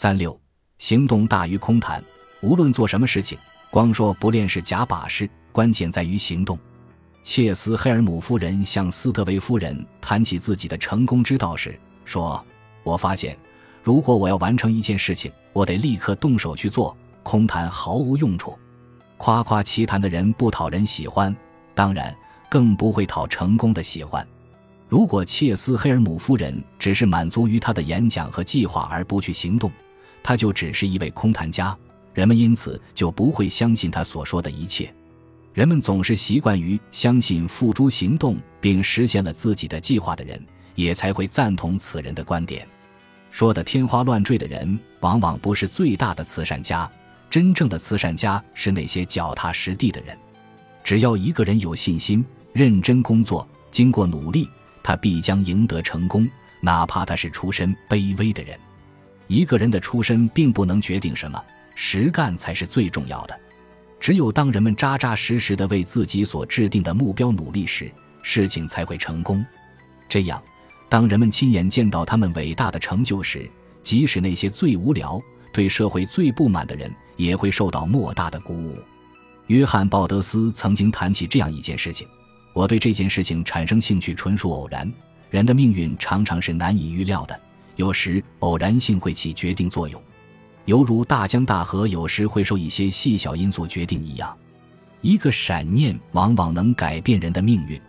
三六，行动大于空谈。无论做什么事情，光说不练是假把式，关键在于行动。切斯黑尔姆夫人向斯特维夫人谈起自己的成功之道时说：“我发现，如果我要完成一件事情，我得立刻动手去做，空谈毫无用处。夸夸其谈的人不讨人喜欢，当然更不会讨成功的喜欢。如果切斯黑尔姆夫人只是满足于他的演讲和计划而不去行动，他就只是一位空谈家，人们因此就不会相信他所说的一切。人们总是习惯于相信付诸行动并实现了自己的计划的人，也才会赞同此人的观点。说的天花乱坠的人，往往不是最大的慈善家。真正的慈善家是那些脚踏实地的人。只要一个人有信心、认真工作，经过努力，他必将赢得成功，哪怕他是出身卑微的人。一个人的出身并不能决定什么，实干才是最重要的。只有当人们扎扎实实的为自己所制定的目标努力时，事情才会成功。这样，当人们亲眼见到他们伟大的成就时，即使那些最无聊、对社会最不满的人，也会受到莫大的鼓舞。约翰·鲍德斯曾经谈起这样一件事情：我对这件事情产生兴趣纯属偶然。人的命运常常是难以预料的。有时偶然性会起决定作用，犹如大江大河有时会受一些细小因素决定一样。一个闪念往往能改变人的命运，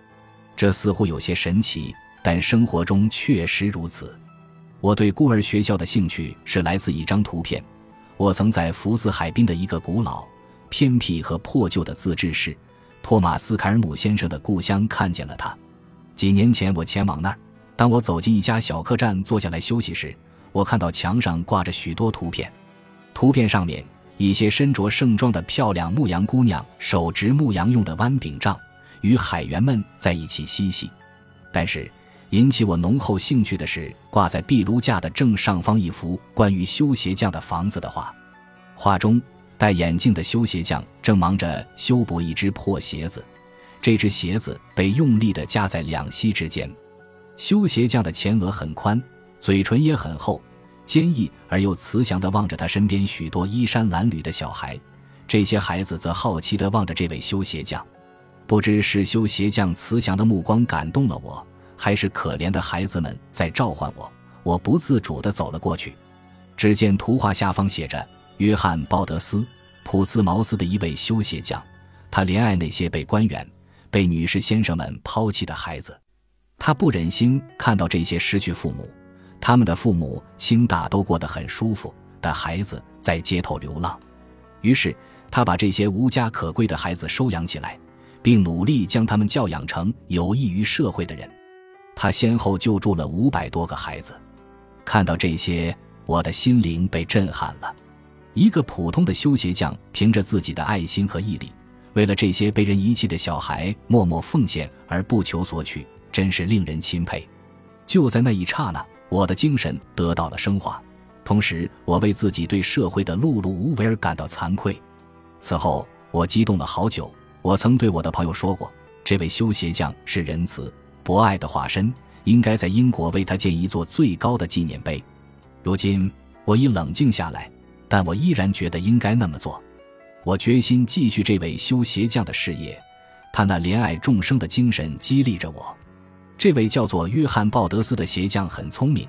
这似乎有些神奇，但生活中确实如此。我对孤儿学校的兴趣是来自一张图片。我曾在福斯海滨的一个古老、偏僻和破旧的自治市——托马斯·凯尔姆先生的故乡看见了它。几年前，我前往那儿。当我走进一家小客栈坐下来休息时，我看到墙上挂着许多图片。图片上面一些身着盛装的漂亮牧羊姑娘手执牧羊用的弯柄杖，与海员们在一起嬉戏。但是引起我浓厚兴趣的是挂在壁炉架的正上方一幅关于修鞋匠的房子的画。画中戴眼镜的修鞋匠正忙着修补一只破鞋子，这只鞋子被用力地夹在两膝之间。修鞋匠的前额很宽，嘴唇也很厚，坚毅而又慈祥地望着他身边许多衣衫褴褛的小孩。这些孩子则好奇地望着这位修鞋匠。不知是修鞋匠慈祥的目光感动了我，还是可怜的孩子们在召唤我。我不自主地走了过去。只见图画下方写着：“约翰·鲍德斯，普斯茅斯的一位修鞋匠。他怜爱那些被官员、被女士先生们抛弃的孩子。”他不忍心看到这些失去父母，他们的父母亲大都过得很舒服的孩子在街头流浪，于是他把这些无家可归的孩子收养起来，并努力将他们教养成有益于社会的人。他先后救助了五百多个孩子。看到这些，我的心灵被震撼了。一个普通的修鞋匠，凭着自己的爱心和毅力，为了这些被人遗弃的小孩默默奉献而不求索取。真是令人钦佩。就在那一刹那，我的精神得到了升华，同时我为自己对社会的碌碌无为而感到惭愧。此后，我激动了好久。我曾对我的朋友说过，这位修鞋匠是仁慈、博爱的化身，应该在英国为他建一座最高的纪念碑。如今，我已冷静下来，但我依然觉得应该那么做。我决心继续这位修鞋匠的事业，他那怜爱众生的精神激励着我。这位叫做约翰·鲍德斯的鞋匠很聪明，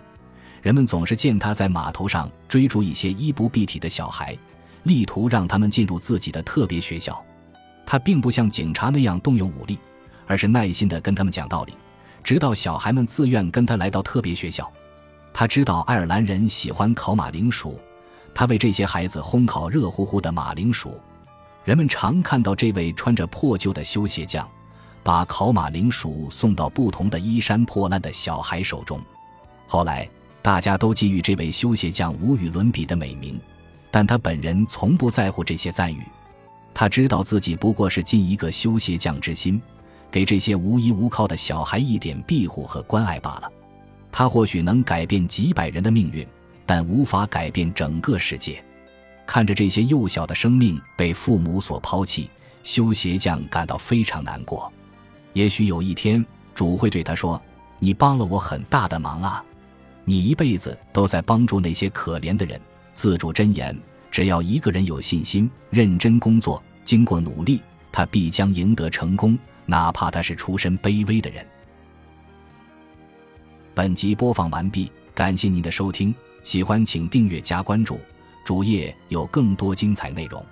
人们总是见他在码头上追逐一些衣不蔽体的小孩，力图让他们进入自己的特别学校。他并不像警察那样动用武力，而是耐心地跟他们讲道理，直到小孩们自愿跟他来到特别学校。他知道爱尔兰人喜欢烤马铃薯，他为这些孩子烘烤热乎乎的马铃薯。人们常看到这位穿着破旧的修鞋匠。把烤马铃薯送到不同的衣衫破烂的小孩手中。后来，大家都给予这位修鞋匠无与伦比的美名，但他本人从不在乎这些赞誉。他知道自己不过是尽一个修鞋匠之心，给这些无依无靠的小孩一点庇护和关爱罢了。他或许能改变几百人的命运，但无法改变整个世界。看着这些幼小的生命被父母所抛弃，修鞋匠感到非常难过。也许有一天，主会对他说：“你帮了我很大的忙啊！你一辈子都在帮助那些可怜的人，自主箴言：只要一个人有信心、认真工作，经过努力，他必将赢得成功，哪怕他是出身卑微的人。本集播放完毕，感谢您的收听，喜欢请订阅加关注，主页有更多精彩内容。